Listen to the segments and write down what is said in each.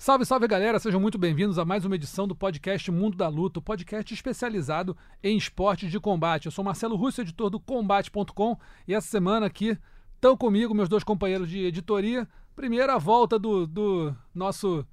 Salve, salve galera, sejam muito bem-vindos a mais uma edição do podcast Mundo da Luta, podcast especializado em esportes de combate. Eu sou Marcelo Russo, editor do Combate.com, e essa semana aqui estão comigo meus dois companheiros de editoria. Primeiro, a volta do, do nosso.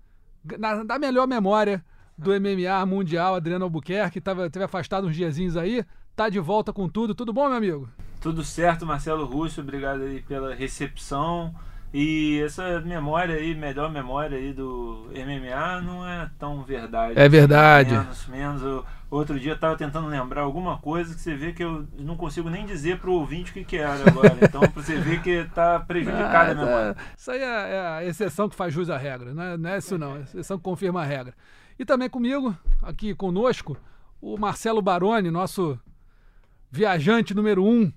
Na, da melhor memória do MMA mundial, Adriano Albuquerque, tava, teve afastado uns diazinhos aí, tá de volta com tudo. Tudo bom, meu amigo? Tudo certo, Marcelo Russo, obrigado aí pela recepção. E essa memória aí, melhor memória aí do MMA não é tão verdade. É verdade. Menos, menos. Eu, outro dia eu tava tentando lembrar alguma coisa que você vê que eu não consigo nem dizer pro ouvinte o que, que era agora. Então, você ver que tá prejudicada a Ah, memória. tá. Isso aí é, é a exceção que faz jus à regra, não é, não é isso não, é a exceção que confirma a regra. E também comigo, aqui conosco, o Marcelo Baroni, nosso viajante número um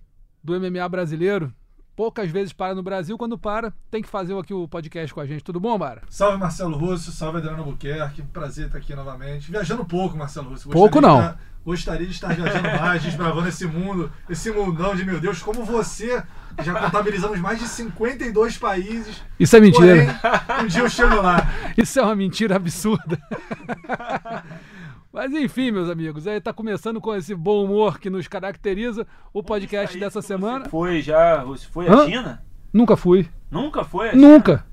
do MMA brasileiro. Poucas vezes para no Brasil, quando para, tem que fazer aqui o podcast com a gente. Tudo bom, Bara? Salve Marcelo Russo, salve Adriano Buquerque, prazer estar aqui novamente. Viajando pouco, Marcelo Russo. Pouco Gostaria não. de estar- gostaria de estar viajando mais, desbravando esse mundo, esse mundão de meu Deus, como você. Já contabilizamos mais de 52 países. Isso é mentira. Porém, um dia eu chego lá. Isso é uma mentira absurda. Mas enfim, meus amigos, aí tá começando com esse bom humor que nos caracteriza o podcast dessa semana. Foi já? Foi Hã? a China? Nunca fui. Nunca foi? Nunca.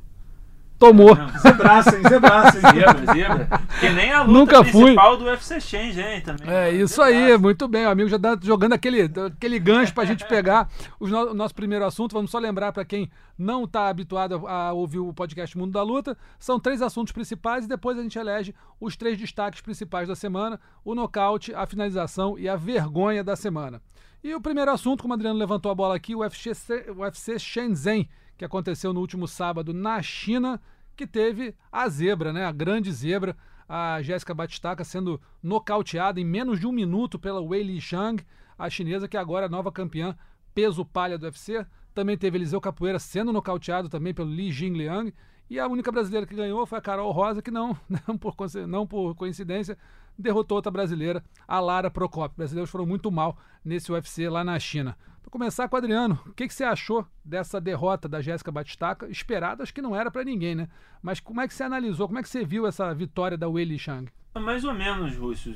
Tomou. Não. Zebraça, hein? Zebraça, hein? Zebra, zebra. Que nem a luta Nunca fui. principal do UFC Change, hein? Também. É isso aí, muito bem. O amigo já tá jogando aquele, aquele gancho pra gente pegar os no- o nosso primeiro assunto. Vamos só lembrar para quem não está habituado a, ouvir o podcast Mundo da Luta. São três assuntos principais e depois a gente elege os três destaques principais da semana: o nocaute, a finalização e a vergonha da semana. E o primeiro assunto, como o Adriano levantou a bola aqui, o UFC, o UFC Shenzhen, que aconteceu no último sábado na China, que teve a zebra, né? A grande zebra, a Jéssica Batistaca sendo nocauteada em menos de um minuto pela Wei Li Shang, a chinesa que agora é nova campeã peso palha do UFC. Também teve Eliseu Capoeira sendo nocauteado também pelo Li Jingliang. E a única brasileira que ganhou foi a Carol Rosa, que não, não, por, não por coincidência, derrotou outra brasileira, a Lara Procopio. Os brasileiros foram muito mal nesse UFC lá na China. Para começar com o Adriano, o que, que você achou dessa derrota da Jéssica Batistaca? Esperada, acho que não era para ninguém, né? Mas como é que você analisou, como é que você viu essa vitória da Wei Li Shang? Mais ou menos, Russo,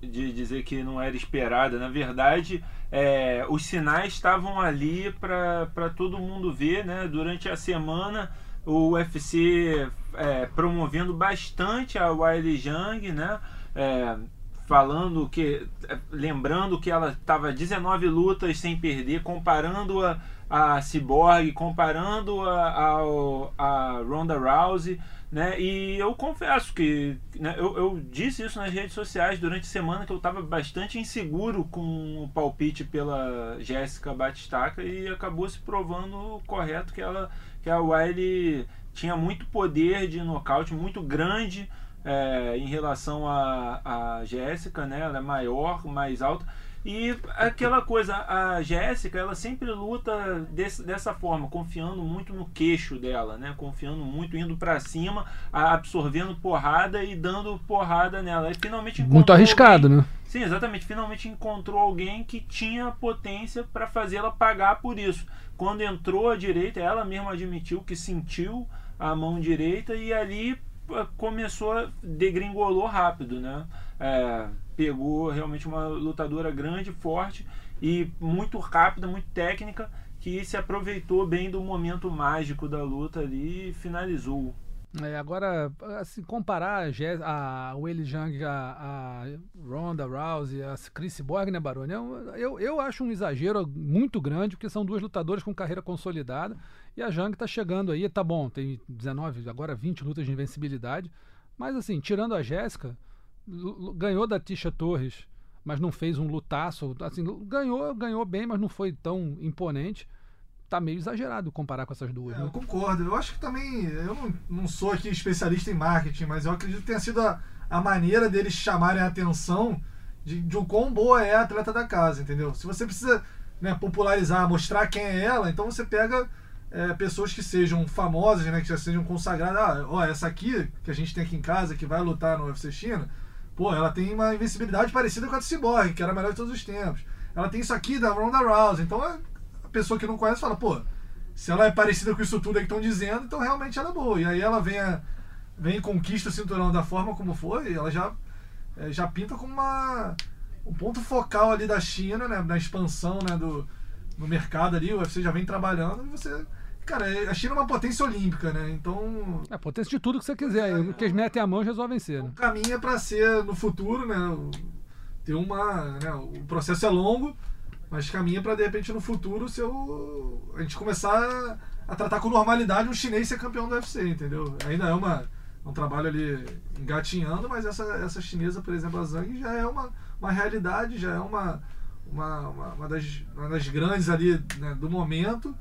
de dizer que não era esperada. Na verdade, é, os sinais estavam ali para todo mundo ver, né? Durante a semana, o UFC é, promovendo bastante a Wiley Zhang, né? É, falando que. é, Lembrando que ela estava 19 lutas sem perder, comparando a, Cyborg, comparando a, ao- a Ronda Rousey né? E eu confesso que né, eu, eu disse isso nas redes sociais durante a semana que eu estava bastante inseguro com o palpite pela Jéssica Batistaca e acabou se provando correto que ela que a Wiley tinha muito poder de nocaute, muito grande é, em relação a, a Jéssica, né? Ela é maior, mais alta. E aquela coisa, a Jéssica, ela sempre luta desse, dessa forma, confiando muito no queixo dela, né? Confiando muito, indo pra cima, absorvendo porrada e dando porrada nela. E finalmente Muito arriscado, alguém- né? Sim, exatamente. Finalmente encontrou alguém que tinha potência para fazê-la pagar por isso. Quando entrou à direita, ela mesma admitiu que sentiu a mão direita e ali começou, degringolou rápido, né? É, pegou realmente uma lutadora grande, forte e muito rápida, muito técnica, que se aproveitou bem do momento mágico da luta ali e finalizou. É, agora, assim, comparar a, a Weili Zhang, a, a Ronda Rousey, a Chris Borg, né, Baroni? Eu, eu, eu acho um exagero muito grande, porque são duas lutadoras com carreira consolidada e a Zhang tá chegando aí, tá bom, tem 19, agora 20 lutas de invencibilidade, mas assim, tirando a Jéssica, ganhou da Tisha Torres, mas não fez um lutaço, assim, ganhou, ganhou bem, mas não foi tão imponente. Tá meio exagerado comparar com essas duas, É, né? eu concordo. Eu acho que também. Eu não, não sou aqui especialista em marketing, mas eu acredito que tenha sido a, a maneira deles chamarem a atenção de, de o quão boa é a atleta da casa, entendeu? Se você precisa né, popularizar, mostrar quem é ela, então você pega é, pessoas que sejam famosas, né, que já sejam consagradas. Ah, ó, essa aqui que a gente tem aqui em casa, que vai lutar no UFC China, pô, ela tem uma invencibilidade parecida com a do Cyborg, que era a melhor de todos os tempos. Ela tem isso aqui da Ronda Rousey. Então a pessoa que não conhece fala, pô, se ela é parecida com isso tudo que estão dizendo, então realmente ela é boa. E aí ela vem, a, vem conquista o cinturão da forma como foi, ela já, é, já pinta como uma, um ponto focal ali da China, né, na expansão né, do, no mercado ali, o UFC já vem trabalhando e você. Cara, a China é uma potência olímpica, né? Então. É potência de tudo que você quiser. É, o que eles metem a mão resolvem ser. Né? O caminho é para ser no futuro, né? Ter uma. Né, o processo é longo, mas caminha para de repente no futuro se eu, a gente começar a, tratar com normalidade um chinês ser campeão do UFC, entendeu? Ainda é uma, um trabalho ali engatinhando, mas essa, essa chinesa, por exemplo, a Zhang, já é uma, uma realidade, já é uma, uma, uma, uma das, uma das grandes ali né, do momento.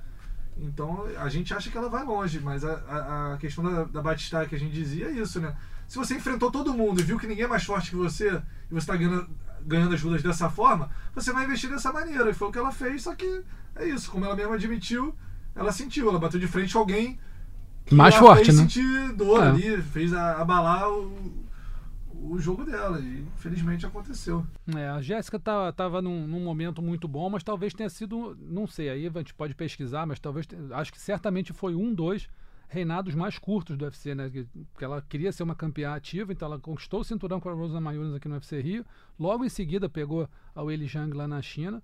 Então a gente acha que ela vai longe, mas a, a, a questão da, da Batista que a gente dizia é isso, né? Se você enfrentou todo mundo e viu que ninguém é mais forte que você e você está ganhando, ganhando as lutas dessa forma, você vai investir dessa maneira. E foi o que ela fez, só que é isso, como ela mesma admitiu, ela sentiu, ela bateu de frente com alguém mais forte, fez né? sentir dor É. ali, fez abalar o, o jogo dela. E infelizmente aconteceu. É, a Jéssica tá, tava num, num momento muito bom, mas talvez tenha sido, não sei, aí a gente pode pesquisar, mas talvez, acho que certamente foi um, dois reinados mais curtos do UFC, né? Que, que ela queria ser uma campeã ativa, então ela conquistou o cinturão com a Rosa Mayunas aqui no UFC Rio, logo em seguida pegou a Weili Zhang lá na China.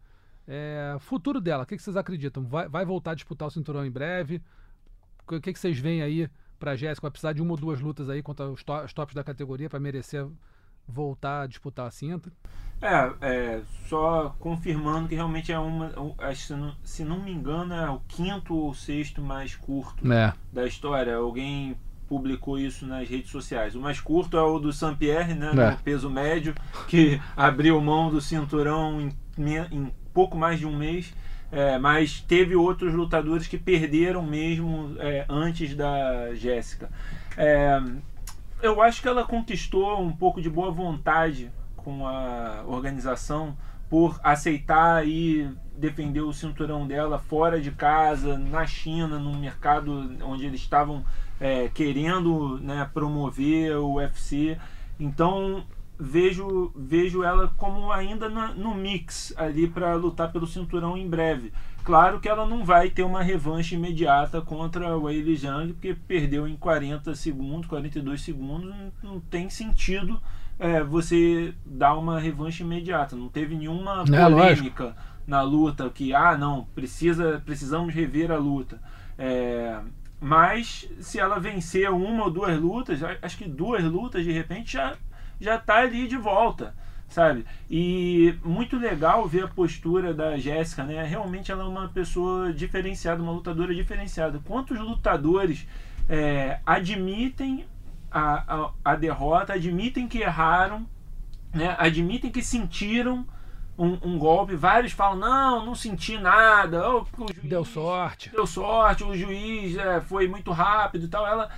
É, futuro dela, o que, que vocês acreditam? Vai, vai voltar a disputar o cinturão em breve? O que, que vocês veem aí pra Jéssica? Vai precisar de uma ou duas lutas aí contra os, to- os tops da categoria para merecer voltar a disputar a cinta? É, é, só confirmando que realmente é uma. um- que Se não, se não me engano, é o quinto ou sexto mais curto É. da história. Alguém publicou isso nas redes sociais. O mais curto é o do Saint-Pierre, né? É. No peso médio, que abriu mão do cinturão em, em pouco mais de um mês. É, mas teve outros lutadores que perderam mesmo é, antes da Jéssica. É, eu acho que ela conquistou um pouco de boa vontade com a organização por aceitar e defender o cinturão dela fora de casa, na China, num mercado onde eles estavam é, querendo né, promover o UFC. Então vejo, vejo ela como ainda na- no mix ali para lutar pelo cinturão em breve. Claro que ela não vai ter uma revanche imediata contra a Weili Zhang, porque perdeu em 40 segundos, 42 segundos, não, tem sentido é, você dar uma revanche imediata. Não teve nenhuma É, polêmica na luta que, ah, não, precisa, precisamos rever a luta. É, mas se ela vencer uma ou duas lutas, acho que duas lutas de repente já já tá ali de volta, sabe? E muito legal ver a postura da Jéssica, né? Realmente ela é uma pessoa diferenciada, uma lutadora diferenciada. Quantos lutadores é, admitem a, a, a derrota, admitem que erraram, né? Admitem que sentiram um, um golpe. Vários falam, não, não senti nada. oh, o juiz- Deu sorte. deu sorte, o juiz é, foi muito rápido e tal. Ela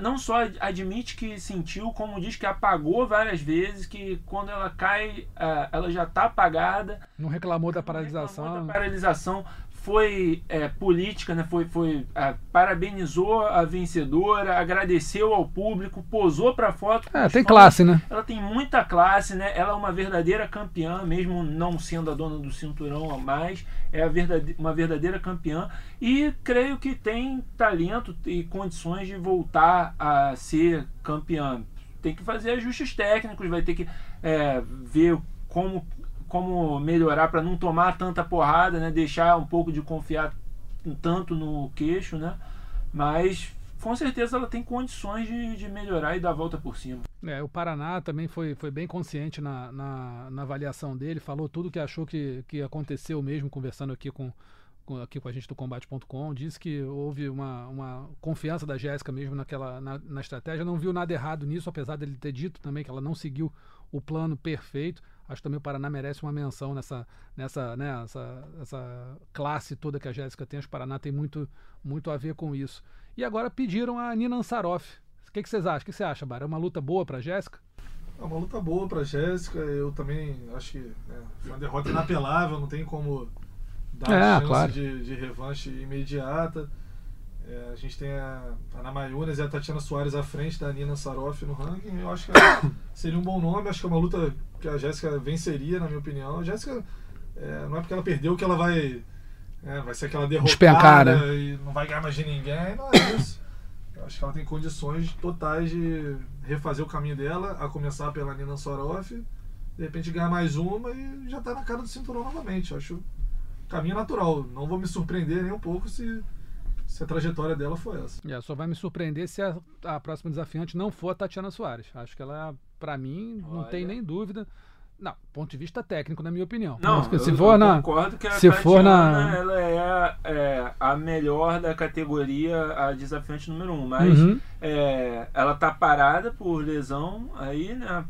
não só admite que sentiu, como diz que apagou várias vezes, que quando ela cai, ah, ela já está apagada. Não reclamou da Reclamou paralisação. da paralisação foi é, política, né? foi, foi ah, parabenizou a vencedora, agradeceu ao público, posou para foto. É, tem classe, né? Ela tem muita classe, né? Ela é uma verdadeira campeã, mesmo não sendo a dona do cinturão a mais, é a verdade- uma verdadeira campeã e creio que tem talento e condições de voltar a ser campeã. Tem que fazer ajustes técnicos, vai ter que é, ver como, como melhorar para não tomar tanta porrada, né? Deixar um pouco de confiar tanto no queixo, né? Mas com certeza ela tem condições de, de melhorar e dar a volta por cima. É, o Paraná também foi, foi bem consciente na, na, na avaliação dele, falou tudo que achou que, que aconteceu mesmo, conversando aqui com, com- aqui com a gente do combate.com, disse que houve uma, uma confiança da Jéssica mesmo naquela, na, na estratégia, não viu nada errado nisso, apesar dele ter dito também que ela não seguiu o plano perfeito. Acho que também o Paraná merece uma menção nessa, nessa, né, essa, essa classe toda que a Jéssica tem. Acho que o Paraná tem muito, muito a ver com isso. E agora pediram a Nina Ansaroff. O que, que vocês acham? O que você acha, Bara? É uma luta boa pra Jéssica? É uma luta boa pra Jéssica. Eu também acho que né, foi uma derrota inapelável, não tem como dar É, chance claro. de, de revanche imediata. É, a gente tem a Ana Mayunas e a Tatiana Soares à frente da Nina Saroff no ranking. Eu acho que seria um bom nome. Acho que é uma luta que a Jéssica venceria, na minha opinião. A Jéssica, é, não é porque ela perdeu que ela vai, é, vai ser aquela derrotada Despencar, né? e não vai ganhar mais de ninguém. Não é isso. Eu acho que ela tem condições totais de refazer o caminho dela, a começar pela Nina Soroff, de repente ganhar mais uma e já tá na cara do cinturão novamente. Eu acho caminho natural. Não vou me surpreender nem um pouco se, se a trajetória dela for essa. É, só vai me surpreender se a, a próxima desafiante não for a Tatiana Soares. Acho que ela, pra mim, não Olha. tem nem dúvida. Não, ponto de vista técnico, na minha opinião. Não, Mas se eu, for eu na. concordo que a se for Tatiana, na- ela é, a- é a melhor da categoria, a desafiante número um, mas Uhum. é, ela tá parada por lesão aí, né?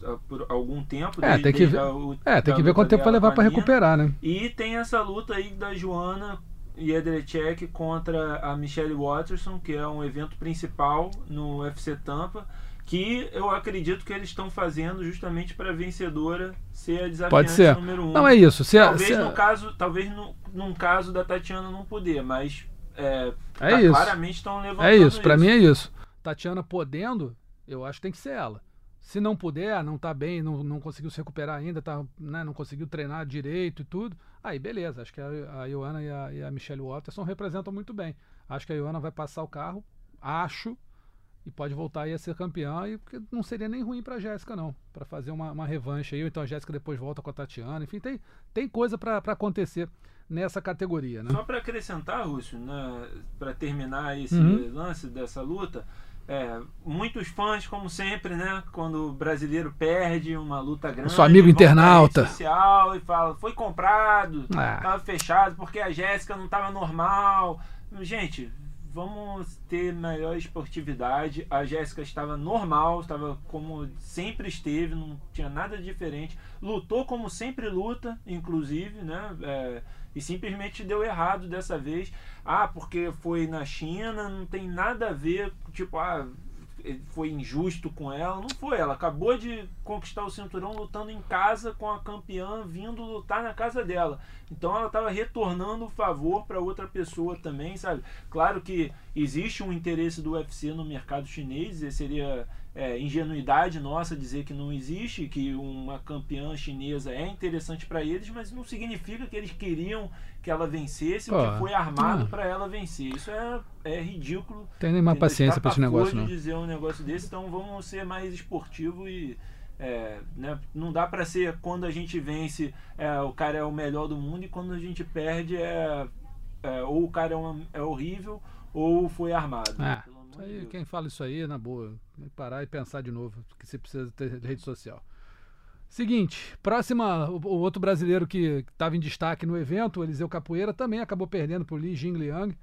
Tá por algum tempo. É, desde- tem que ver- o- É, tem que ver quanto tempo vai levar com pra a Nina. recuperar, né? E tem essa luta aí da Joana Jedrzejczyk contra a Michelle Watterson, que é um evento principal no UFC Tampa, que eu acredito que eles estão fazendo justamente para a vencedora ser a desafiante Pode ser. número um. Não é isso. Se, a- Talvez se a- no caso, talvez no, num caso da Tatiana não poder, mas é, É tá- isso. claramente estão levantando É isso, pra mim é isso. Tatiana podendo, eu acho que tem que ser ela. Se não puder, não tá bem, não, não conseguiu se recuperar ainda, tá, né, não conseguiu treinar direito e tudo, aí beleza. Acho que a, a Ioana e a, e a Michelle Watterson representam muito bem. Acho que a Ioana vai passar o carro, acho, e pode voltar aí a ser campeã, e porque não seria nem ruim pra Jéssica, não. Pra fazer uma, uma revanche aí, ou então a Jéssica depois volta com a Tatiana. Enfim, tem, tem coisa pra acontecer nessa categoria, né? Só para acrescentar, Rússio, né, para terminar esse Uhum. lance dessa luta, é, muitos fãs, como sempre, né, quando o brasileiro perde uma luta grande, seu amigo internauta. social e fala, foi comprado, Ah. estava fechado porque a Jéssica não estava normal. Gente, vamos ter maior esportividade. A Jéssica estava normal, estava como sempre esteve, não tinha nada diferente. Lutou como sempre luta, inclusive, né? É, e simplesmente deu errado dessa vez. Ah, porque foi na China, não tem nada a ver, tipo, ah, foi injusto com ela. Não foi, ela acabou de conquistar o cinturão lutando em casa com a campeã vindo lutar na casa dela. Então ela estava retornando o favor para outra pessoa também, sabe? Claro que existe um interesse do UFC no mercado chinês, seria é, ingenuidade nossa dizer que não existe, que uma campeã chinesa é interessante para eles, mas não significa que eles queriam que ela vencesse, ou Pô, que foi armado ah. para ela vencer. Isso é, é ridículo. Tem Entendeu? paciência pra esse negócio, não. dizer um negócio desse, então vamos ser mais esportivo e é, né, não dá pra ser quando a gente vence é, o cara é o melhor do mundo e quando a gente perde é, é, ou o cara é, é horrível ou foi armado. Ah, Pelo amor de aí, Deus. quem fala isso aí, na boa, parar e pensar de novo, que você precisa ter rede social. Seguinte, próxima, o, o outro brasileiro que estava em destaque no evento, o Eliseu Capoeira, também acabou perdendo para o Li Jingliang.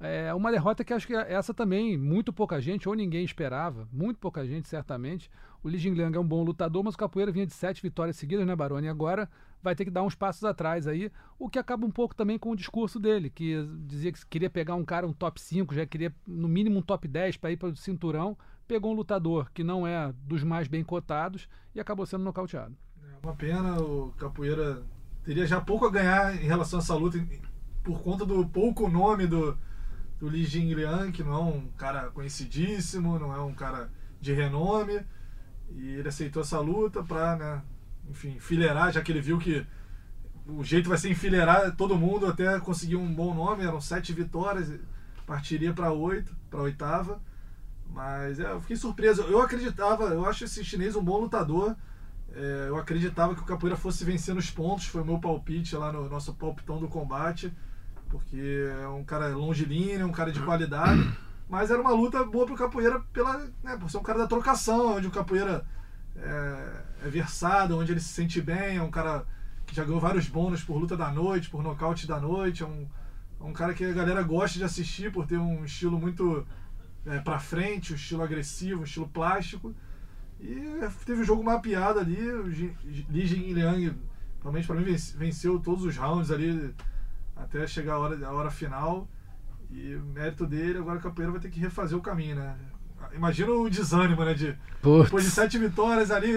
É uma derrota que acho que essa também muito pouca gente, ou ninguém esperava, muito pouca gente, certamente. O Li Jingliang é um bom lutador, mas o Capoeira vinha de sete vitórias seguidas, né, Baroni? Agora vai ter que dar uns passos atrás aí, o que acaba um pouco também com o discurso dele, que dizia que queria pegar um cara, um top 5, já queria no mínimo um top 10 para ir para o cinturão. Pegou um lutador que não é dos mais bem cotados e acabou sendo nocauteado. É uma pena, o Capoeira teria já pouco a ganhar em relação a essa luta por conta do pouco nome do, do Li Jingliang, que não é um cara conhecidíssimo, não é um cara de renome. E ele aceitou essa luta pra, né, enfim, enfileirar, já que ele viu que o jeito vai ser enfileirar todo mundo até conseguir um bom nome. Eram sete vitórias, partiria para oito, para oitava. Mas é, eu fiquei surpreso. Eu acreditava, eu acho esse chinês um bom lutador. É, eu acreditava que o Capoeira fosse vencer nos pontos, foi o meu palpite lá no nosso palpitão do combate, porque é um cara longilíneo, um cara de qualidade. Mas era uma luta boa pro Capoeira pela, né, por ser um cara da trocação, onde o Capoeira é, é versado, onde ele se sente bem, é um cara que já ganhou vários bônus por luta da noite, por nocaute da noite, é um, é um cara que a galera gosta de assistir por ter um estilo muito é, frente, um estilo agressivo, um estilo plástico. E teve o jogo mapeado ali, o Li Jingliang, realmente pra mim vence- venceu todos os rounds ali até chegar a hora, a hora final. E o mérito dele, agora o Capoeira vai ter que refazer o caminho, né? Imagina o desânimo, né? De, depois de sete vitórias ali,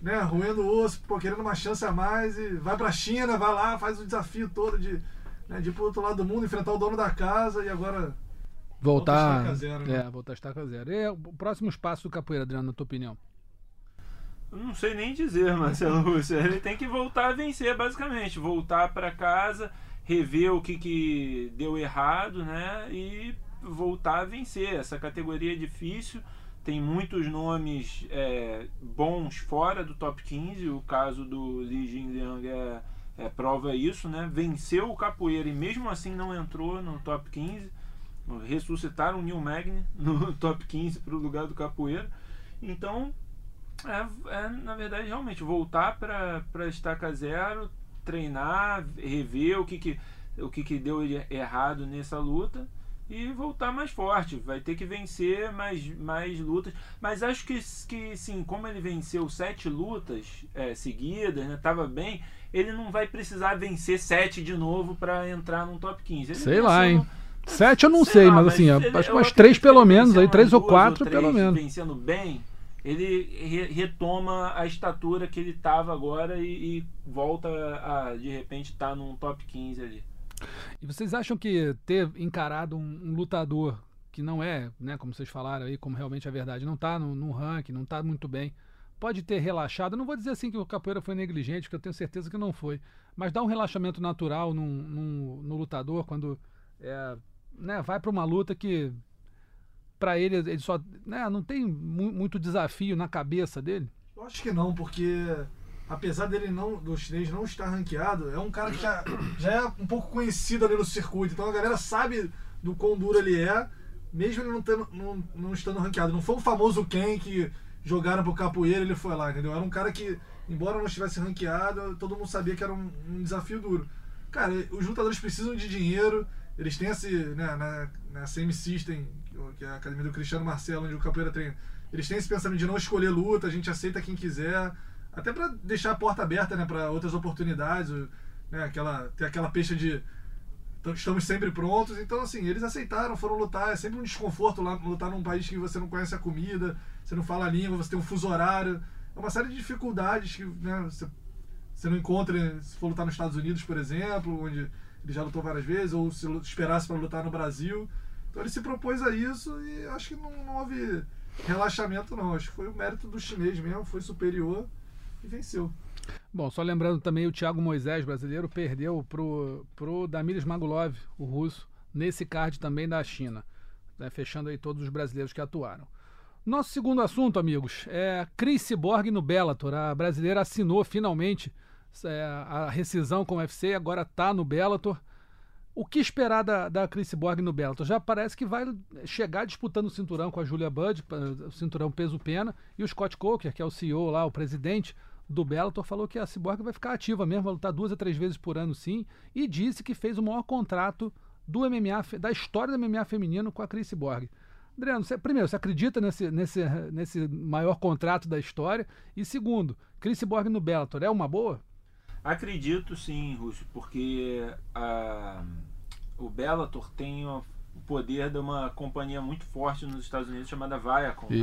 né, roendo o osso, pô, querendo uma chance a mais e vai pra China, vai lá, faz o desafio todo de, né, de ir pro outro lado do mundo, enfrentar o dono da casa e agora Voltar. Volta a zero, né? É, voltar a estaca zero. E o próximo passo do capoeira, Adriano, na tua opinião? Eu Não sei nem dizer, Marcelo Russo. Ele tem que voltar a vencer, basicamente. Voltar para casa, rever o que, que deu errado, né? E voltar a vencer. Essa categoria é difícil. Tem muitos nomes é, bons fora do top 15. O caso do Li Jinliang é, é prova isso, né? Venceu o capoeira e mesmo assim não entrou no top 15. Ressuscitaram o Neil Magny no top 15 para o lugar do capoeira. Então, é, é, na verdade, realmente, voltar para a estaca zero, treinar, rever o que, que, o que, que deu er- errado nessa luta e voltar mais forte. Vai ter que vencer mais, mais lutas. Mas acho que, que sim, como ele venceu sete lutas é, seguidas, né, tava bem, ele não vai precisar vencer sete de novo para entrar no top 15. Ele Sei lá, hein? Sete eu não sei, lá, mas assim, ele- acho que eu umas três que pelo menos, aí três ou quatro três, pelo menos. Vencendo bem, ele re- retoma a estatura que ele tava agora e, e volta a, de repente, estar num top 15 ali. E vocês acham que ter encarado um, um lutador que não é, né, como vocês falaram aí, como realmente é verdade, não tá no, no ranking, não tá muito bem, pode ter relaxado? Não vou dizer assim que o capoeira foi negligente, porque eu tenho certeza que não foi, mas dá um relaxamento natural num, num- no lutador quando é, né, vai para uma luta que para ele ele só né, não tem mu- muito desafio na cabeça dele. Eu acho que não, porque apesar dele não, do chinês não estar ranqueado, é um cara que já, já é um pouco conhecido ali no circuito. Então a galera sabe do quão duro ele é, mesmo ele não, tendo, não, não estando ranqueado. Não foi o famoso Ken que jogaram pro capoeira ele foi lá, entendeu? Era um cara que, embora não estivesse ranqueado, todo mundo sabia que era um, um desafio duro. Cara, os lutadores precisam de dinheiro, eles têm esse, né, na, na CM System, que é a academia do Cristiano Marcelo, onde o capoeira treina, eles têm esse pensamento de não escolher luta, a gente aceita quem quiser, até pra deixar a porta aberta, né, para outras oportunidades, né, aquela ter aquela peixe de estamos sempre prontos. Então, assim, eles aceitaram, foram lutar. É sempre um desconforto lá lutar num país que você não conhece a comida, você não fala a língua, você tem um fuso horário. É uma série de dificuldades que né, você, você não encontra se for lutar nos Estados Unidos, por exemplo, onde ele já lutou várias vezes, ou se esperasse para lutar no Brasil. Então ele se propôs a isso e acho que não, não houve relaxamento, não. Acho que foi o mérito do chinês mesmo, foi superior e venceu. Bom, só lembrando também o Thiago Moisés, brasileiro, perdeu pro, pro Damiris Magulov, o russo, nesse card também da China. né, fechando aí todos os brasileiros que atuaram. Nosso segundo assunto, amigos, é Cris Cyborg no Bellator. A brasileira assinou finalmente é, a rescisão com o UFC agora está no Bellator. O que esperar da, da Chris Cyborg no Bellator? Já parece que vai chegar disputando o cinturão com a Julia Budd, o cinturão peso-pena, e o Scott Coker, que é o CEO lá, o presidente do Bellator, falou que a Cyborg vai ficar ativa mesmo, vai lutar duas a três vezes por ano sim, e disse que fez o maior contrato do MMA, da história do MMA feminino com a Chris Cyborg. Adriano, você, primeiro, você acredita nesse, nesse, nesse maior contrato da história? E segundo, Chris Cyborg no Bellator é uma boa? Acredito sim, Rússio, porque a, o Bellator tem o poder de uma companhia muito forte nos Estados Unidos chamada Viacom. né?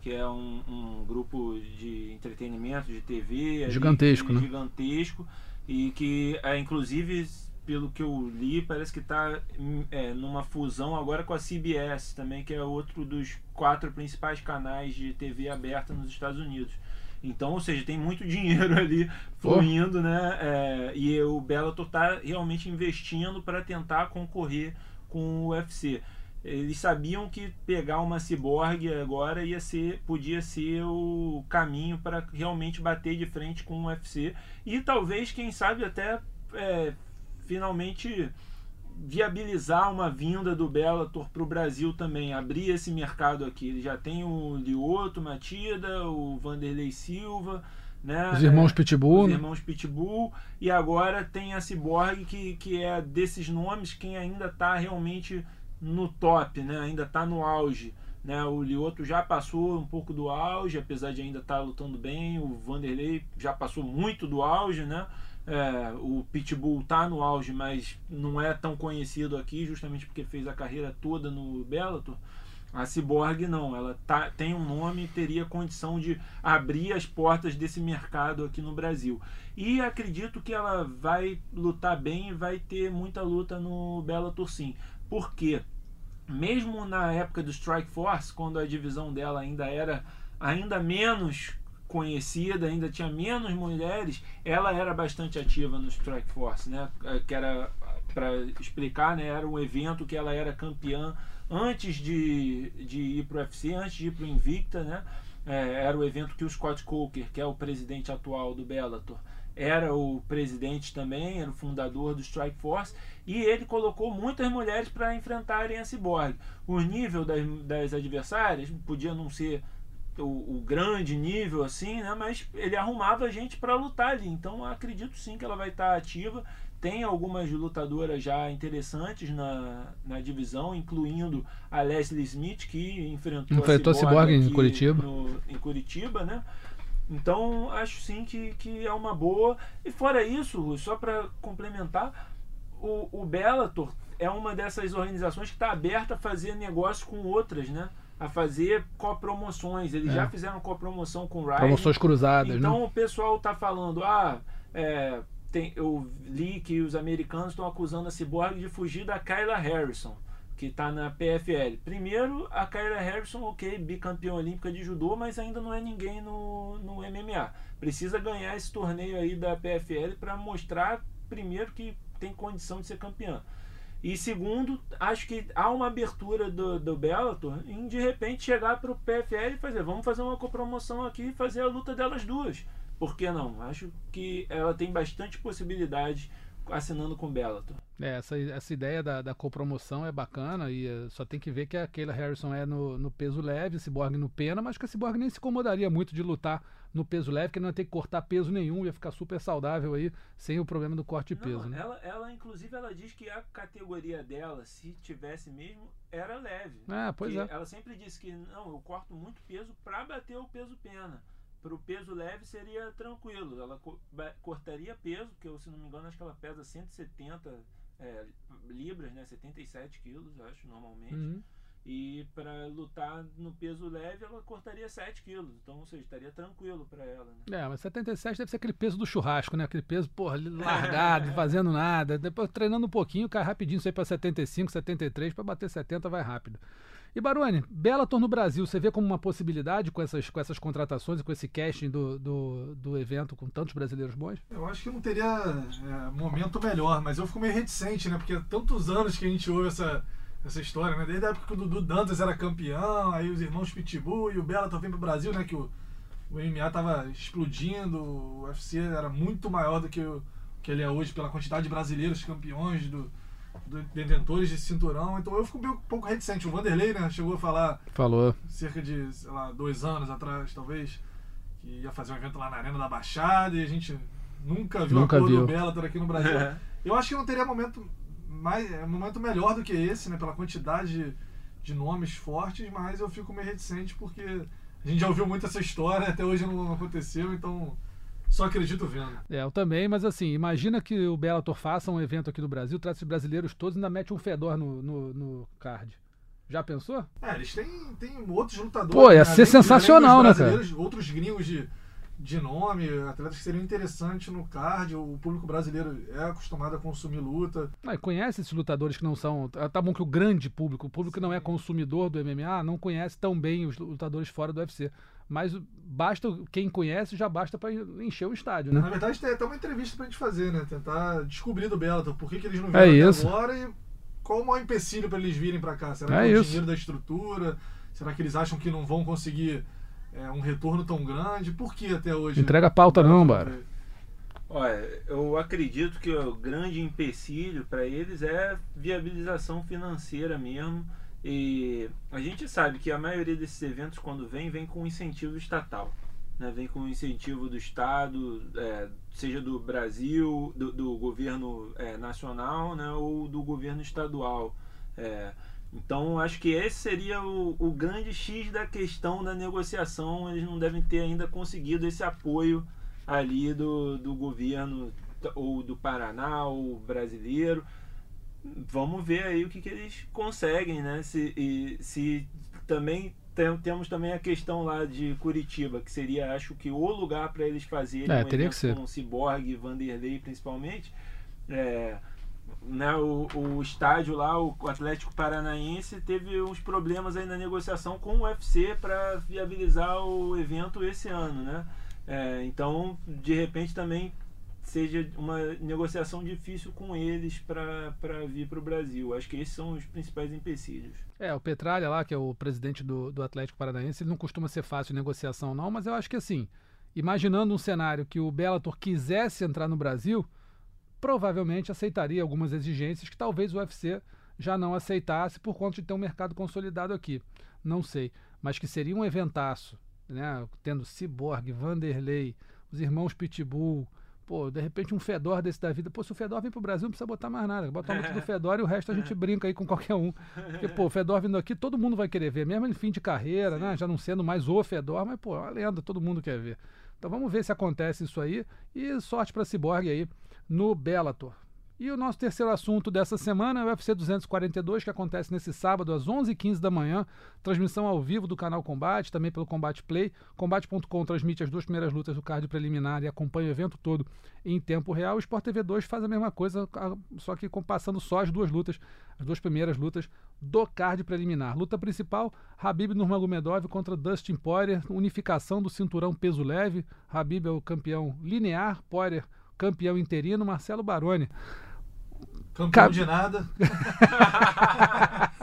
que é um, um grupo de entretenimento, de TV. ali, Gigantesco, que- né? Gigantesco. E que, é, inclusive, pelo que eu li, parece que está numa fusão agora com a CBS também, que é outro dos quatro principais canais de TV aberta nos Estados Unidos. Então, ou seja, tem muito dinheiro ali fluindo, né? É, e o Bellator está realmente investindo para tentar concorrer com o UFC eles sabiam que pegar uma ciborgue agora ia ser, podia ser o caminho para realmente bater de frente com o UFC e talvez, quem sabe, até é, finalmente viabilizar uma vinda do Bellator para o Brasil também, abrir esse mercado aqui. Ele já tem o Lioto Matida, o Vanderlei Silva, né? Os irmãos Pitbull, os né? irmãos Pitbull e agora tem a Cyborg que, que é desses nomes quem ainda está realmente no top, né? Ainda está no auge, né? O Lioto já passou um pouco do auge, apesar de ainda estar lutando bem. O Vanderlei já passou muito do auge, né? É, o Pitbull tá no auge, mas não é tão conhecido aqui, justamente porque fez a carreira toda no Bellator. A Cyborg não, ela tá, tem um nome e teria condição de abrir as portas desse mercado aqui no Brasil. E acredito que ela vai lutar bem e vai ter muita luta no Bellator sim. Por quê? Mesmo na época do Strike Force, quando a divisão dela ainda era ainda menos conhecida, ainda tinha menos mulheres, ela era bastante ativa no Strike Force, né? Que era para explicar, né? Era um evento que ela era campeã antes de, de ir para o UFC, antes de ir para o Invicta, né? É, era o evento que o Scott Coker, que é o presidente atual do Bellator, era o presidente também, era o fundador do Strike Force, e ele colocou muitas mulheres para enfrentarem a Cyborg. O nível das, das adversárias podia não ser o, o, grande nível assim, né? Mas ele arrumava gente para lutar ali. Então acredito sim que ela vai estar tá ativa tem algumas lutadoras já interessantes na, na divisão, incluindo a Leslie Smith, que enfrentou, enfrentou a Cyborg em Curitiba. No, em Curitiba, né? Então, acho sim que, que é uma boa. E fora isso, só para complementar, o, o Bellator é uma dessas organizações que está aberta a fazer negócio com outras, né? A fazer copromoções. Eles é. já fizeram copromoção com o Ryan. Promoções cruzadas, Então né? o pessoal está falando, ah, é, tem, eu li que os americanos estão acusando a Cyborg de fugir da Kyla Harrison, que está na PFL. Primeiro, a Kyla Harrison, ok, bicampeã olímpica de judô, mas ainda não é ninguém no, no MMA. Precisa ganhar esse torneio aí da PFL para mostrar, primeiro, que tem condição de ser campeã. E segundo, acho que há uma abertura do, do Bellator em de repente chegar para o PFL e fazer, vamos fazer uma copromoção aqui e fazer a luta delas duas por que não? Acho que ela tem bastante possibilidade assinando com Bellator. É, essa, essa ideia da, da copromoção é bacana e uh, só tem que ver que a Kayla Harrison é no, no peso leve, Cyborg no pena, mas que a Cyborg nem se incomodaria muito de lutar no peso leve, que não ia ter que cortar peso nenhum, ia ficar super saudável aí, sem o problema do corte de peso. Né? ela, ela, inclusive, ela diz que a categoria dela, se tivesse mesmo, era leve. É, pois é. Ela sempre disse que, não, eu corto muito peso para bater o peso pena para o peso leve seria tranquilo. Ela co cortaria peso, porque eu, se não me engano, acho que ela pesa 170 é, libras, né? 77 quilos, acho, normalmente. Uhum. E para lutar no peso leve, ela cortaria 7 quilos. Então, ou seja, estaria tranquilo para ela. Né? É, mas 77 deve ser aquele peso do churrasco, né? Aquele peso, porra, largado, fazendo nada. Depois treinando um pouquinho, cai rapidinho, isso aí para 75, 73, para bater 70 vai rápido. E Baroni, Bellator no Brasil, você vê como uma possibilidade com essas, com essas contratações e com esse casting do, do, do evento com tantos brasileiros bons? Eu acho que não teria é, momento melhor, mas eu fico meio reticente, né? Porque há tantos anos que a gente ouve essa, essa história, né? Desde a época que o Dudu Dantas era campeão, aí os irmãos Pitbull e o Bellator vem pro Brasil, né? Que o, o MMA tava explodindo, o UFC era muito maior do que o que ele é hoje pela quantidade de brasileiros campeões do detentores de cinturão, então eu fico um pouco reticente. O Vanderlei, né, chegou a falar. Falou. Cerca de, sei lá, dois anos atrás, talvez, que ia fazer um evento lá na Arena da Baixada e a gente nunca viu nunca a cor viu. do Bellator aqui no Brasil. É. eu acho que não teria momento mais é, momento melhor do que esse, né, pela quantidade de, de nomes fortes, mas eu fico meio reticente porque a gente já ouviu muito essa história, até hoje não aconteceu, então só acredito vendo. É, eu também, mas assim, imagina que o Bellator faça um evento aqui no Brasil, trata os brasileiros todos e ainda mete um fedor no, no, no card. Já pensou? É, eles têm, têm outros lutadores. Pô, ia né? ser sensacional, né, cara? Outros gringos de, de nome, atletas que seriam interessantes no card. O público brasileiro é acostumado a consumir luta. Ah, conhece esses lutadores que não são. Tá bom que o grande público, o público Sim. que não é consumidor do MMA, não conhece tão bem os lutadores fora do UFC mas basta quem conhece já basta para encher o estádio, né? Na verdade tem até uma entrevista pra gente fazer, né? Tentar descobrir do Bellator por que, que eles não é vieram é isso. agora e qual o maior empecilho para eles virem para cá. Será é que é o dinheiro da estrutura? Será que eles acham que não vão conseguir é, um retorno tão grande? Por que até hoje? Entrega a pauta não, Bara. Olha, eu acredito que o grande empecilho para eles é viabilização financeira mesmo e a gente sabe que a maioria desses eventos, quando vem, vem com incentivo estatal. Né? Vem com incentivo do Estado, é, seja do Brasil, do, do governo é, nacional né? ou do governo estadual. É, então, acho que esse seria o, o grande X da questão da negociação. Eles não devem ter ainda conseguido esse apoio ali do, do governo ou do Paraná ou brasileiro vamos ver aí o que, que eles conseguem, né? Se, e, se também tem- temos também a questão lá de Curitiba, que seria, acho que, o lugar para eles fazerem É, um teria que ser. com Cyborg, Vanderlei principalmente. É, né, o, o estádio lá, o Atlético Paranaense, teve uns problemas aí na negociação com o UFC para viabilizar o evento esse ano, né? É, então, de repente também seja uma negociação difícil com eles para vir para o Brasil. Acho que esses são os principais empecilhos. É, o Petralha lá, que é o presidente do, do Atlético Paranaense, ele não costuma ser fácil negociação, não, mas eu acho que assim, imaginando um cenário que o Bellator quisesse entrar no Brasil, provavelmente aceitaria algumas exigências que talvez o UFC já não aceitasse por conta de ter um mercado consolidado aqui. Não sei. Mas que seria um eventaço, né? Tendo Cyborg, Vanderlei, os irmãos Pitbull. Pô, de repente um Fedor desse da vida. Pô, se o Fedor vem pro Brasil, não precisa botar mais nada. Bota o luta do Fedor e o resto a gente brinca aí com qualquer um. Porque, pô, o Fedor vindo aqui, todo mundo vai querer ver. Mesmo em fim de carreira, né? Já não sendo mais o Fedor, mas, pô, é uma lenda, todo mundo quer ver. Então vamos ver se acontece isso aí. E sorte pra Cyborg aí no Bellator. E o nosso terceiro assunto dessa semana é o UFC 242, que acontece nesse sábado às 11h15 da manhã. Transmissão ao vivo do canal Combate, também pelo Combate Play. Combate.com transmite as duas primeiras lutas do card preliminar e acompanha o evento todo em tempo real. O Sport TV 2 faz a mesma coisa, só que passando só as duas lutas, as duas primeiras lutas do card preliminar. Luta principal, Habib Nurmagomedov contra Dustin Poirier, unificação do cinturão peso leve. Habib é o campeão linear, Poirier campeão interino, Marcelo Baroni. Campeão Cab- de nada.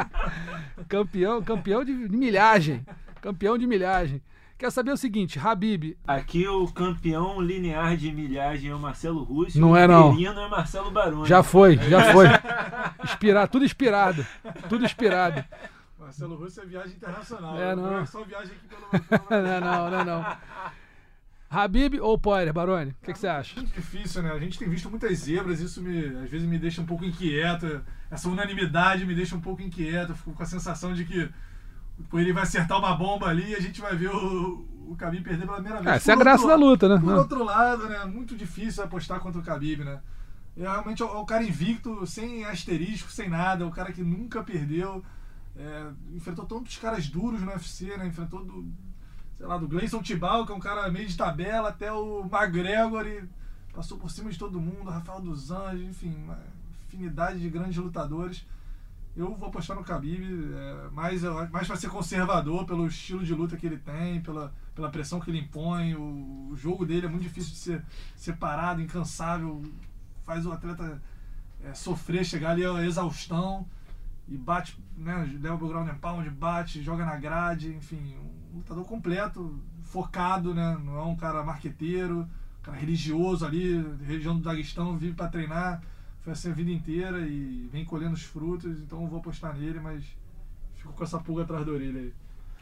Campeão, campeão de milhagem. Campeão de milhagem. Quer saber o seguinte, Habib, Aqui o campeão linear de milhagem é o Marcelo Russo. Não o é, não. interino é Marcelo Baroni. já foi, já foi. Inspirado, tudo inspirado. Tudo inspirado. Marcelo Russo é viagem internacional. É, não. É só viagem aqui pelo. pelo... Não, não, não, não. Habib ou Poirier, Baroni? O que, você acha? Muito difícil, né? A gente tem visto muitas zebras, isso me, às vezes me deixa um pouco inquieto. Essa unanimidade me deixa um pouco inquieto. Fico com a sensação de que ele vai acertar uma bomba ali e a gente vai ver o, o Khabib perder pela primeira vez. Ah, essa é a graça da luta, né? Por outro lado, né? Muito difícil apostar contra o Khabib, né? É realmente é o cara invicto, sem asterisco, sem nada, o cara que nunca perdeu. É, enfrentou tantos caras duros no UFC, né? Enfrentou do, sei lá, do Gleison Tibal, que é um cara meio de tabela, até o McGregor e passou por cima de todo mundo, Rafael dos Anjos, enfim, uma infinidade de grandes lutadores. Eu vou apostar no Khabib, é, mais, mais para ser conservador, pelo estilo de luta que ele tem, pela, pela pressão que ele impõe. O, o jogo dele é muito difícil de ser separado, incansável, faz o atleta é, sofrer, chegar ali à exaustão e bate, né, leva pro ground and pound, bate, joga na grade, enfim, um lutador completo, focado, né, não é um cara marqueteiro, um cara religioso ali, região do Daguestão, vive para treinar, foi assim a vida inteira e vem colhendo os frutos, então eu vou apostar nele, mas fico com essa pulga atrás da orelha aí.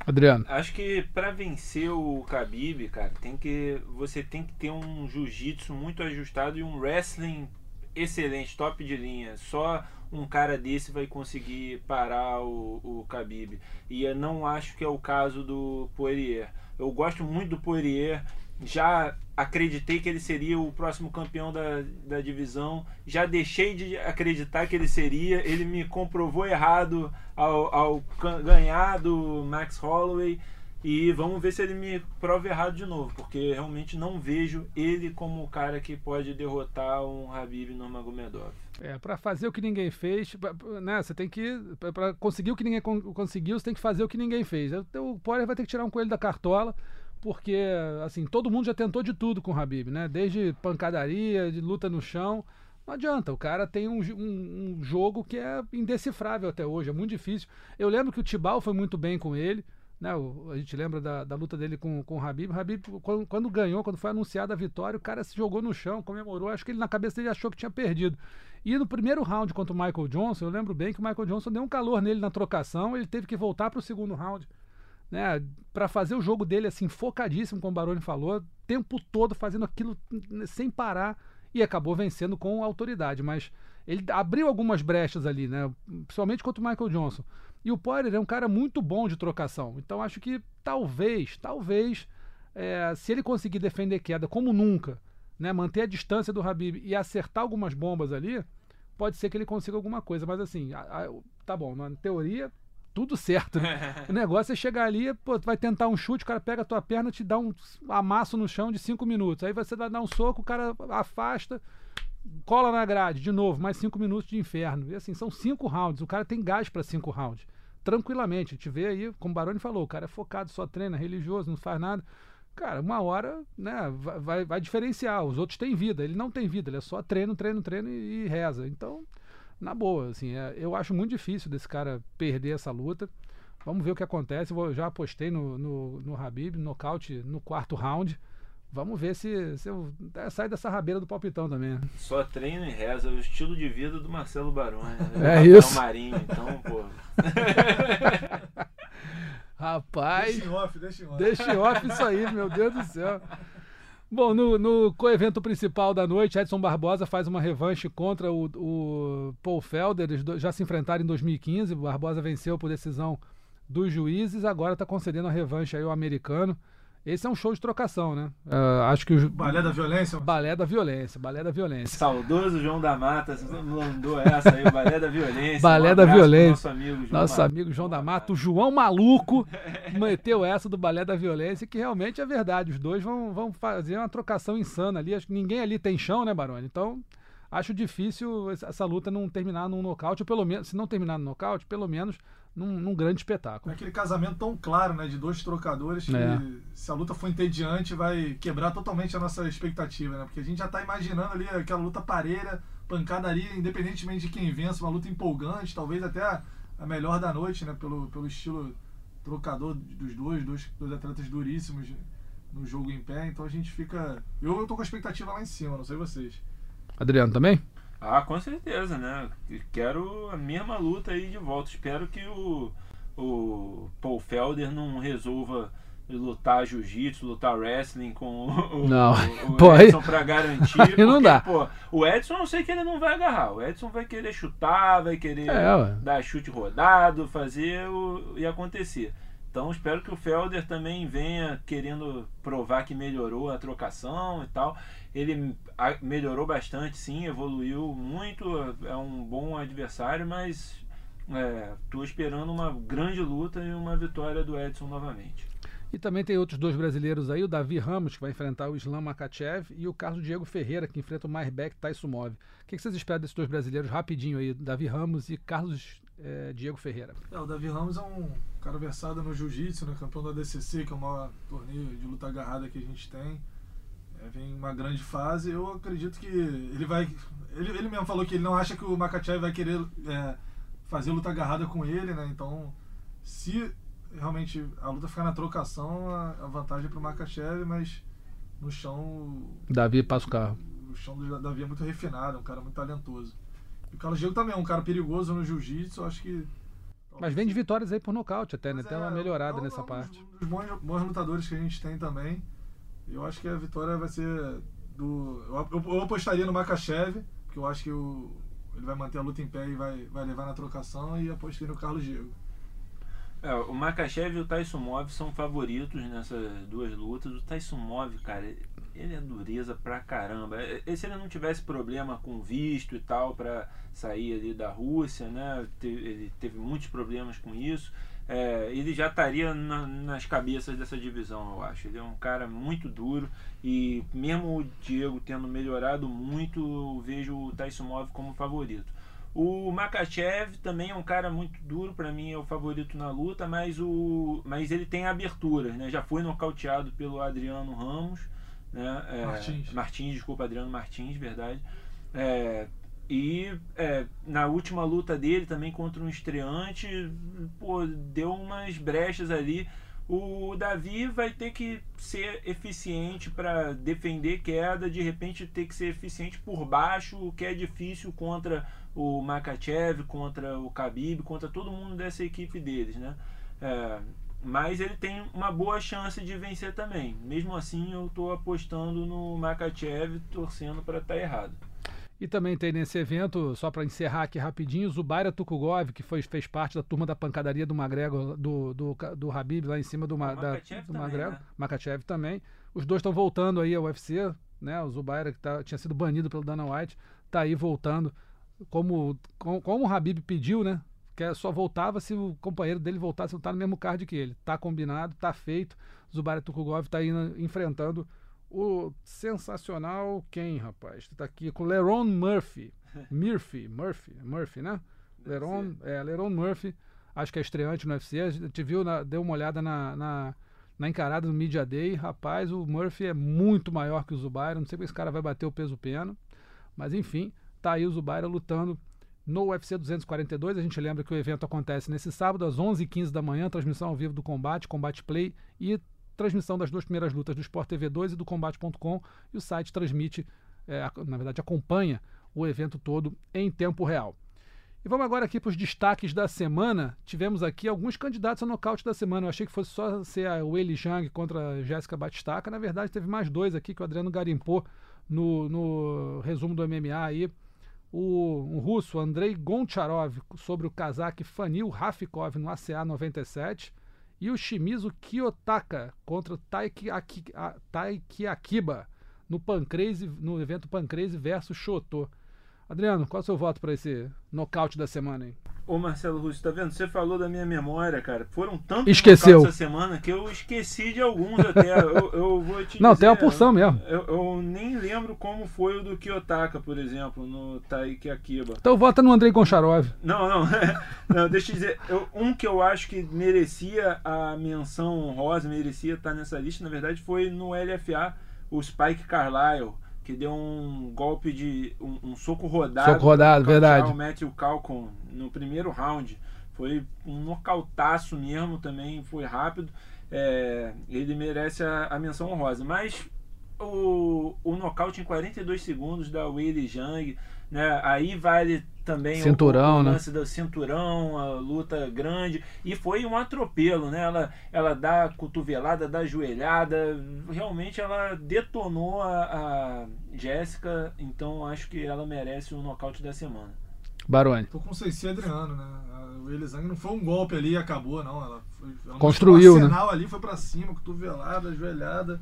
Adriano. Acho que pra vencer o Khabib, cara, tem que você tem que ter um jiu-jitsu muito ajustado e um wrestling excelente, top de linha. Só um cara desse vai conseguir parar o, o Khabib. E eu não acho que é o caso do Poirier. Eu gosto muito do Poirier. Já acreditei que ele seria o próximo campeão da, da divisão. Já deixei de acreditar que ele seria. Ele me comprovou errado ao, ao ganhar do Max Holloway. E vamos ver se ele me prova errado de novo, porque realmente não vejo ele como o cara que pode derrotar um Habib Nurmagomedov. É, para fazer o que ninguém fez, pra- né? Você tem que. para conseguir o que ninguém con- conseguiu, você tem que fazer o que ninguém fez. O Poirier vai ter que tirar um coelho da cartola, porque, assim, todo mundo já tentou de tudo com o Habib, né? Desde pancadaria, de luta no chão. Não adianta, o cara tem um, um- um jogo que é indecifrável até hoje, é muito difícil. Eu lembro que o Tibal foi muito bem com ele. Né, o- a gente lembra da, da luta dele com, com o Habib. O Habib, quando, quando ganhou, quando foi anunciada a vitória, o cara se jogou no chão, comemorou. Acho que ele na cabeça dele achou que tinha perdido. E no primeiro round contra o Michael Johnson, eu lembro bem que o Michael Johnson deu um calor nele na trocação, ele teve que voltar para o segundo round. Né, para fazer o jogo dele assim, focadíssimo, como o Baroni falou, o tempo todo fazendo aquilo sem parar e acabou vencendo com autoridade. Mas ele abriu algumas brechas ali, né? Principalmente contra o Michael Johnson. E o Poirier é um cara muito bom de trocação. Então acho que talvez, talvez, é, se ele conseguir defender queda como nunca, né, manter a distância do Habib e acertar algumas bombas ali, pode ser que ele consiga alguma coisa. Mas assim, a- a- tá bom, na teoria, tudo certo. Né? o negócio é chegar ali, pô, vai tentar um chute, o cara pega a tua perna, te dá um amasso no chão de cinco minutos. Aí você vai dar um soco, o cara afasta, cola na grade, de novo, mais cinco minutos de inferno. E assim, são cinco rounds. O cara tem gás para cinco rounds. Tranquilamente. Gente vê aí, como o Baroni falou, o cara é focado, só treina, religioso, não faz nada. Cara, uma hora, né, vai, vai diferenciar. Os outros têm vida, ele não tem vida, ele é só treino, treino, treino e, e reza. Então, na boa, assim, é, eu acho muito difícil desse cara perder essa luta. Vamos ver o que acontece. Eu já apostei no, no, no Habib, nocaute no quarto round. Vamos ver se, se eu é, sai dessa rabeira do palpitão também. Né? Só treino e reza, é o estilo de vida do Marcelo Barão. É, é isso. Marinho, então, pô. Rapaz. Deixa em off, deixa em off. Deixa em off isso aí, meu Deus do céu. Bom, no, no co-evento principal da noite, Edson Barbosa faz uma revanche contra o, o Paul Felder. Eles já se enfrentaram em 2015. O Barbosa venceu por decisão dos juízes. Agora está concedendo a revanche aí ao americano. Esse é um show de trocação, né? Uh, acho que o. Balé da violência? Balé da violência, balé da violência. Saudoso João da Mata, mandou essa aí, Balé da Violência. Balé um da Violência. Nosso amigo João, nosso amigo João da Mata. O João Maluco meteu essa do Balé da Violência, que realmente é verdade. Os dois vão, vão fazer uma trocação insana ali. Acho que ninguém ali tem chão, né, Baroni? Então, acho difícil essa luta não terminar num nocaute, ou pelo menos, se não terminar no nocaute, pelo menos num, num, grande espetáculo. É aquele casamento tão claro, né, de dois trocadores que é. se a luta for entediante vai quebrar totalmente a nossa expectativa, né? Porque a gente já está imaginando ali aquela luta parelha, pancadaria, independentemente de quem vence, uma luta empolgante, talvez até a, a melhor da noite, né, pelo, pelo estilo trocador dos dois, dois, dois atletas duríssimos no jogo em pé, então a gente fica, eu, eu tô com a expectativa lá em cima, não sei vocês. Adriano também? Ah, com certeza, né? Quero a mesma luta aí de volta. Espero que o, o Paul Felder não resolva lutar jiu-jitsu, lutar wrestling com o, não. o, o Edson pra garantir. Não dá. Pô, o Edson eu sei que ele não vai agarrar. O Edson vai querer chutar, vai querer é, dar chute rodado, fazer o, e acontecer. Então espero que o Felder também venha querendo provar que melhorou a trocação e tal. Ele melhorou bastante, sim, evoluiu muito, é um bom adversário, mas estou é, esperando uma grande luta e uma vitória do Edson novamente. E também tem outros dois brasileiros aí, o Davi Ramos, que vai enfrentar o Islam Makachev, e o Carlos Diego Ferreira, que enfrenta o Mairbek Taisumov. O que vocês esperam desses dois brasileiros rapidinho aí, Davi Ramos e Carlos é, Diego Ferreira? É, o Davi Ramos é um cara versado no jiu-jitsu, né, campeão da DCC, que é o maior torneio de luta agarrada que a gente tem. É, vem uma grande fase. Eu acredito que ele vai. Ele, ele mesmo falou que ele não acha que o Makachev vai querer é, fazer luta agarrada com ele, né? Então, se realmente a luta ficar na trocação, a, a vantagem é pro Makachev, mas no chão. Davi passa o carro. O chão do Davi é muito refinado, é um cara muito talentoso. E o Carlos Diego também é um cara perigoso no jiu-jitsu, acho que. Mas vem de vitórias aí por nocaute até, né? Tem uma é, melhorada é um, nessa é um parte. Um dos bons, bons lutadores que a gente tem também. Eu acho que a vitória vai ser do. Eu, eu, eu apostaria no Makachev, porque eu acho que o, ele vai manter a luta em pé e vai, vai levar na trocação, e apostei no Carlos Diego. É, o Makachev e o Taisumov são favoritos nessas duas lutas. O Taisumov, cara, ele é dureza pra caramba. E se ele não tivesse problema com visto e tal para sair ali da Rússia, né? Ele teve muitos problemas com isso é, ele já estaria na, nas cabeças dessa divisão, eu acho. Ele é um cara muito duro e mesmo o Diego tendo melhorado muito, eu vejo o Tyson Move como favorito. O Makachev também é um cara muito duro, para mim é o favorito na luta, mas, o, mas ele tem aberturas, né? Já foi nocauteado pelo Adriano Ramos, né? É, Martins. Martins, desculpa, Adriano Martins, verdade. É, e é, na última luta dele também contra um estreante, pô, deu umas brechas ali. O Davi vai ter que ser eficiente para defender queda, de repente ter que ser eficiente por baixo, o que é difícil contra o Makachev, contra o Khabib, contra todo mundo dessa equipe deles, né? É, mas ele tem uma boa chance de vencer também. Mesmo assim, eu estou apostando no Makachev, torcendo para estar tá errado. E também tem nesse evento, só para encerrar aqui rapidinho, Zubaira Tukugov, que foi, fez parte da turma da pancadaria do Magrego, do, do, do Habib, lá em cima do, Ma, da, do Magrego. Né? Makachev também. Os dois estão voltando aí ao UFC, né? O Zubaira, que tá, tinha sido banido pelo Dana White, está aí voltando. Como, como, como o Habib pediu, né? que só voltava se o companheiro dele voltasse a lutar no mesmo card que ele. Tá combinado, tá feito. Zubaira Tukugov tá indo, enfrentando o sensacional quem, rapaz? Tá aqui com Leron Murphy. Murphy, Murphy, Murphy, né? Leron, é, Leron Murphy, acho que é estreante no UFC. A gente viu, na, deu uma olhada na, na, na, encarada do Media Day. Rapaz, o Murphy é muito maior que o Zubaira. Não sei como esse cara vai bater o peso pena. Mas enfim, tá aí o Zubaira lutando no UFC 242. A gente lembra que o evento acontece nesse sábado, às 11h15 da manhã, transmissão ao vivo do combate, combate play e transmissão das duas primeiras lutas do Sport TV 2 e do Combate.com. E o site transmite, é, na verdade, acompanha o evento todo em tempo real. E vamos agora aqui para os destaques da semana. Tivemos aqui alguns candidatos a nocaute da semana. Eu achei que fosse só ser a Weili Zhang contra a Jéssica Batistaca. Na verdade, teve mais dois aqui que o Adriano garimpou no, no resumo do MMA aí. O, o russo Andrei Goncharov sobre o cazaque Fanil Rafikov no ACA 97. E o Shimizu Kiyotaka contra o Taiki, Aki, Taiki Akiba no Pancrase, no evento Pancrase versus Shoto. Adriano, qual é o seu voto para esse nocaute da semana aí? Ô Marcelo Russo, tá vendo? Você falou da minha memória, cara. Foram tantos Esqueceu. essa semana que eu esqueci de alguns até. eu, eu vou te Não, dizer, tem uma porção mesmo. Eu, eu, nem lembro como foi o do Kiyotaka, por exemplo, no Taiki Akiba. Então vota no Andrei Goncharov. Não, não. não deixa eu dizer. Eu, um que eu acho que merecia a menção honrosa, merecia estar nessa lista, na verdade, foi no LFA, o Spike Carlyle que deu um golpe de. um, um soco rodado. Soco rodado, verdade. O Matthew Calcon no primeiro round. Foi um nocautaço mesmo também, foi rápido. É, ele merece a, a, menção honrosa. Mas o, o nocaute em 42 segundos da Willie Jang, né, aí vale também cinturão, o, o né? lance né? do cinturão, a luta grande. E foi um atropelo, né? Ela, ela dá cotovelada, dá joelhada. Realmente ela detonou a, a Jéssica. Então acho que ela merece o nocaute da semana. Barone. Tô com o Ceci Adriano, né? O Elisang não foi um golpe ali e acabou, não. Ela, foi, ela construiu, um né? ali, foi pra cima, cotovelada, joelhada.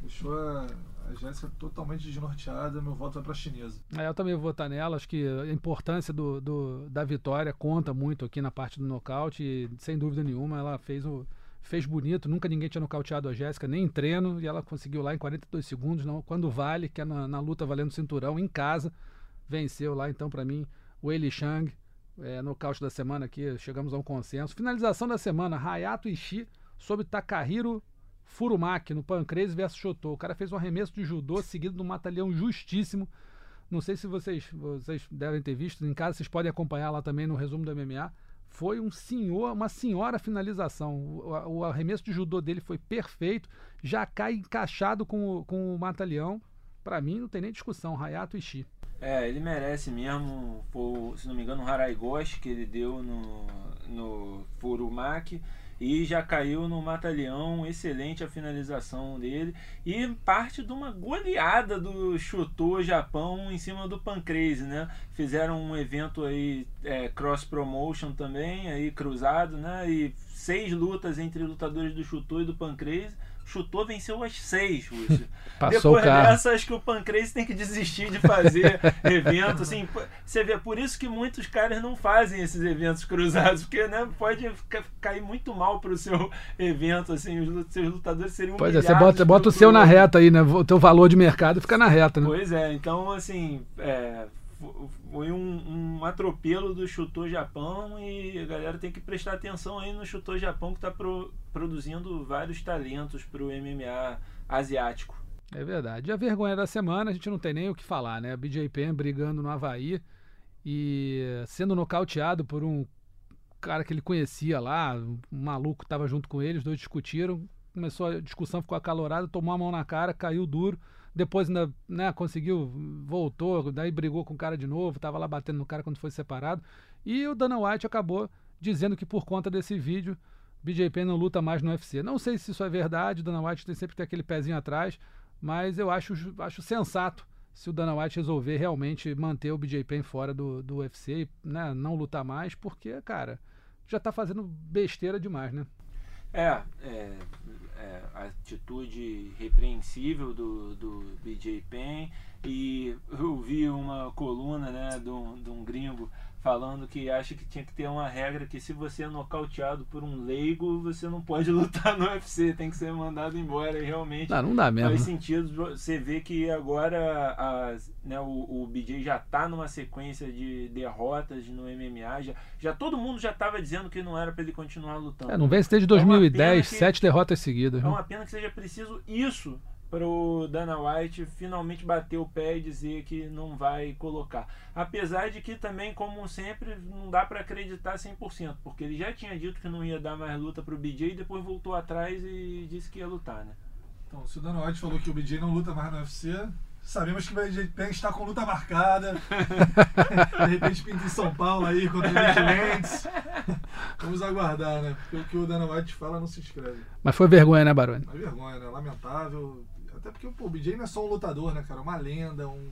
Deixou a, a Jéssica totalmente desnorteada, meu voto vai para a chinesa. É, eu também vou votar nela, acho que a importância do, do, da vitória conta muito aqui na parte do nocaute e, sem dúvida nenhuma, ela fez o fez bonito, nunca ninguém tinha nocauteado a Jéssica, nem em treino, e ela conseguiu lá em 42 segundos, não, quando vale, que é na, na luta valendo cinturão, em casa, venceu lá, então para mim, o Eli Chang, é, nocaute da semana aqui, chegamos a um consenso. Finalização da semana, Hayato Ishii sobre Takahiro Furumaki no Pancrase versus Shoto. O cara fez um arremesso de judô seguido de um mata-leão justíssimo. Não sei se vocês, vocês devem ter visto, em casa vocês podem acompanhar lá também no resumo do MMA. Foi um senhor, uma senhora finalização. O, o arremesso de judô dele foi perfeito, já cai encaixado com o, com o mata-leão. Para mim não tem nem discussão, Hayato Ishii. É, ele merece mesmo, se não me engano, o Haraigoshi que ele deu no, no Furumaki e já caiu no Mata-Leão, excelente a finalização dele e parte de uma goleada do chutou Japão em cima do Pancrase, né? Fizeram um evento aí é, cross promotion também, aí cruzado, né? E seis lutas entre lutadores do chutou e do Pancrase chutou, venceu as seis. Passou Depois o carro. dessa, acho que o Pancrase tem que desistir de fazer evento. Assim, você vê, por isso que muitos caras não fazem esses eventos cruzados, porque né, pode cair muito mal para o seu evento, assim, os seus lutadores seriam Pois é, você bota, bota o seu na reta aí, né? O teu valor de mercado fica na reta, né? Pois é, então assim, é, foi um, um, atropelo do Chutou Japão e a galera tem que prestar atenção aí no Chutou Japão que está pro, produzindo vários talentos para o MMA asiático. É verdade. E a vergonha da semana, a gente não tem nem o que falar, né? BJ Penn brigando no Havaí e sendo nocauteado por um cara que ele conhecia lá, um maluco estava junto com ele, os dois discutiram, começou a discussão, ficou acalorada, tomou a mão na cara, caiu duro depois ainda né, conseguiu, voltou, daí brigou com o cara de novo, estava lá batendo no cara quando foi separado. E o Dana White acabou dizendo que por conta desse vídeo, BJ Penn não luta mais no UFC. Não sei se isso é verdade, o Dana White tem sempre ter aquele pezinho atrás, mas eu acho, acho sensato se o Dana White resolver realmente manter o BJ Penn fora do, do UFC e né, não lutar mais, porque, cara, já está fazendo besteira demais, né? É, é, é, a atitude repreensível do, do BJ Penn. E eu vi uma coluna né, de um, de um gringo falando que acha que tinha que ter uma regra que se você é nocauteado por um leigo, você não pode lutar no UFC, tem que ser mandado embora. E realmente Não, não dá mesmo. faz sentido você vê que agora as- né, o, o BJ já tá numa sequência de derrotas no MMA. Já, já todo mundo já tava dizendo que não era para ele continuar lutando. É, não vence desde É uma 2010, pena que- sete derrotas seguidas. É uma pena que seja preciso isso para o Dana White finalmente bater o pé e dizer que não vai colocar. Apesar de que também, como sempre, não dá para acreditar 100%, porque ele já tinha dito que não ia dar mais luta para o BJ e depois voltou atrás e disse que ia lutar, né? Então, se o Dana White falou que o BJ não luta mais no UFC, sabemos que o BJ Penn está com luta marcada. De repente pinta em São Paulo aí contra o Nick Lentz. Vamos aguardar, né? Porque o que o Dana White fala não se escreve. Mas foi vergonha, né, Baroni? Uma vergonha, né? Lamentável. Até porque pô, o BJ não é só um lutador, né, cara? Uma lenda, um-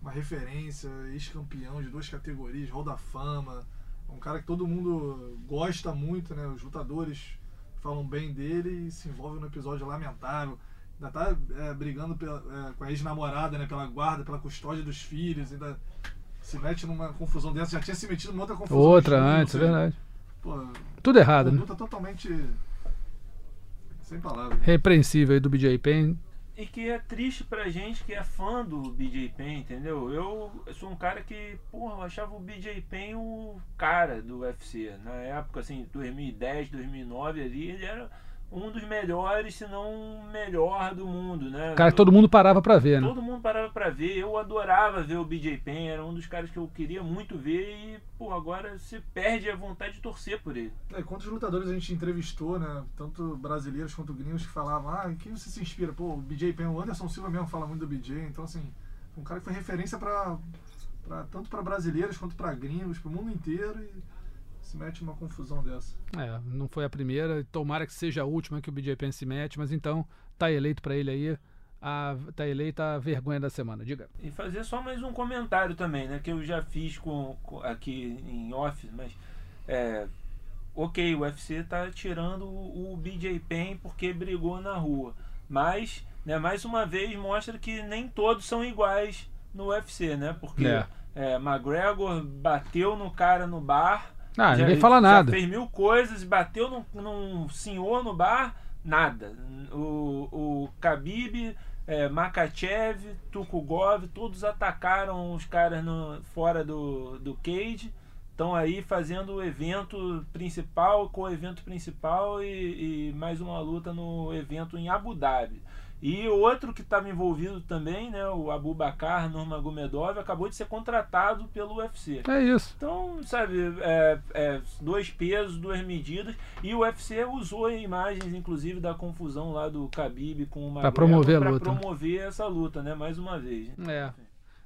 uma referência, ex-campeão de duas categorias, Hall da Fama. Um cara que todo mundo gosta muito, né? Os lutadores falam bem dele e se envolve num episódio lamentável. Ainda tá é, brigando pela- é, com a ex-namorada, né? Pela guarda, pela custódia dos filhos. Ainda se mete numa confusão dessa. Já tinha se metido numa outra confusão. Outra antes, é verdade. Pô, Tudo errado, né? conduta totalmente sem palavras. Repreensível aí do BJ Penn. E que é triste pra gente que é fã do BJ Penn, entendeu? Eu sou um cara que, porra, eu achava o BJ Penn o cara do UFC. Na época, assim, 2010, 2009 ali, ele era um dos melhores, se não o melhor do mundo, né? Cara que todo mundo parava pra ver, né? Todo mundo parava pra ver. Eu adorava ver o BJ Penn, era um dos caras que eu queria muito ver e, pô, agora se perde a vontade de torcer por ele. É, quantos lutadores a gente entrevistou, né? Tanto brasileiros quanto gringos que falavam, ah, em quem você se inspira? Pô, o BJ Penn, o Anderson Silva mesmo fala muito do BJ, então assim, um cara que foi referência pra, pra, tanto pra brasileiros quanto pra gringos, pro mundo inteiro e se mete numa confusão dessa. É, não foi a primeira. Tomara que seja a última que o BJ Penn se mete, mas então tá eleito pra ele aí. A, tá eleita a vergonha da semana. Diga. E fazer só mais um comentário também, né? Que eu já fiz com, com- aqui em off, mas é, ok, o UFC tá tirando o, o BJ Penn porque brigou na rua. Mas, né, mais uma vez mostra que nem todos são iguais no UFC, né? Porque É. é, McGregor bateu no cara no bar. Ah, já- ninguém fala nada. fez mil coisas, bateu num, num senhor no bar, nada. O, o Khabib, é, Makachev, Tukugov, todos atacaram os caras no, fora do, do cage. Estão aí fazendo o evento principal, com o evento principal e, e mais uma luta no evento em Abu Dhabi. E outro que estava envolvido também, né, o Abu Bakar Nurmagomedov, acabou de ser contratado pelo UFC. É isso. Então, sabe, é, é, dois pesos, duas medidas. E o UFC usou imagens, inclusive, da confusão lá do Khabib com o McGregor promover a luta. promover essa luta, né? Mais uma vez. É.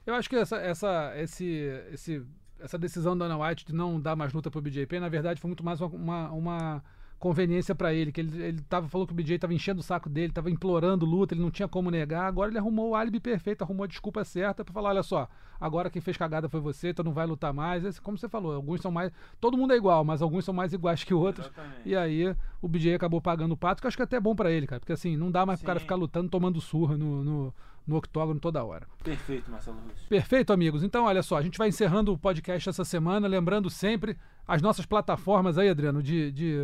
Eu acho que essa, essa, esse, esse, essa decisão da Dana White de não dar mais luta pro BJ Penn, na verdade, foi muito mais uma, uma, uma conveniência pra ele, que ele, ele tava, falou que o BJ tava enchendo o saco dele, tava implorando luta, ele não tinha como negar. Agora ele arrumou o álibi perfeito, arrumou a desculpa certa pra falar, olha só, agora quem fez cagada foi você, então não vai lutar mais. Esse, como você falou, alguns são mais, todo mundo é igual, mas alguns são mais iguais que outros. Exatamente. E aí o BJ acabou pagando o pato, que eu acho que é até bom pra ele, cara, porque assim, não dá mais pro cara Sim. ficar lutando, tomando surra no, no, no octógono toda hora. Perfeito, Marcelo Russo. Perfeito, amigos. Então, olha só, a gente vai encerrando o podcast essa semana, lembrando sempre as nossas plataformas aí, Adriano, de, de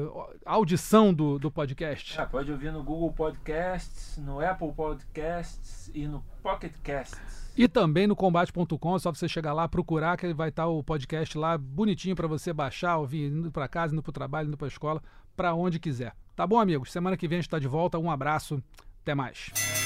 audição do, do podcast. Ah, pode ouvir no Google Podcasts, no Apple Podcasts e no Pocket Casts. E também no combate.com, é só você chegar lá, procurar, que vai estar o podcast lá bonitinho para você baixar, ouvir, indo para casa, indo para o trabalho, indo para a escola, para onde quiser. Tá bom, amigos? Semana que vem a gente está de volta. Um abraço, até mais.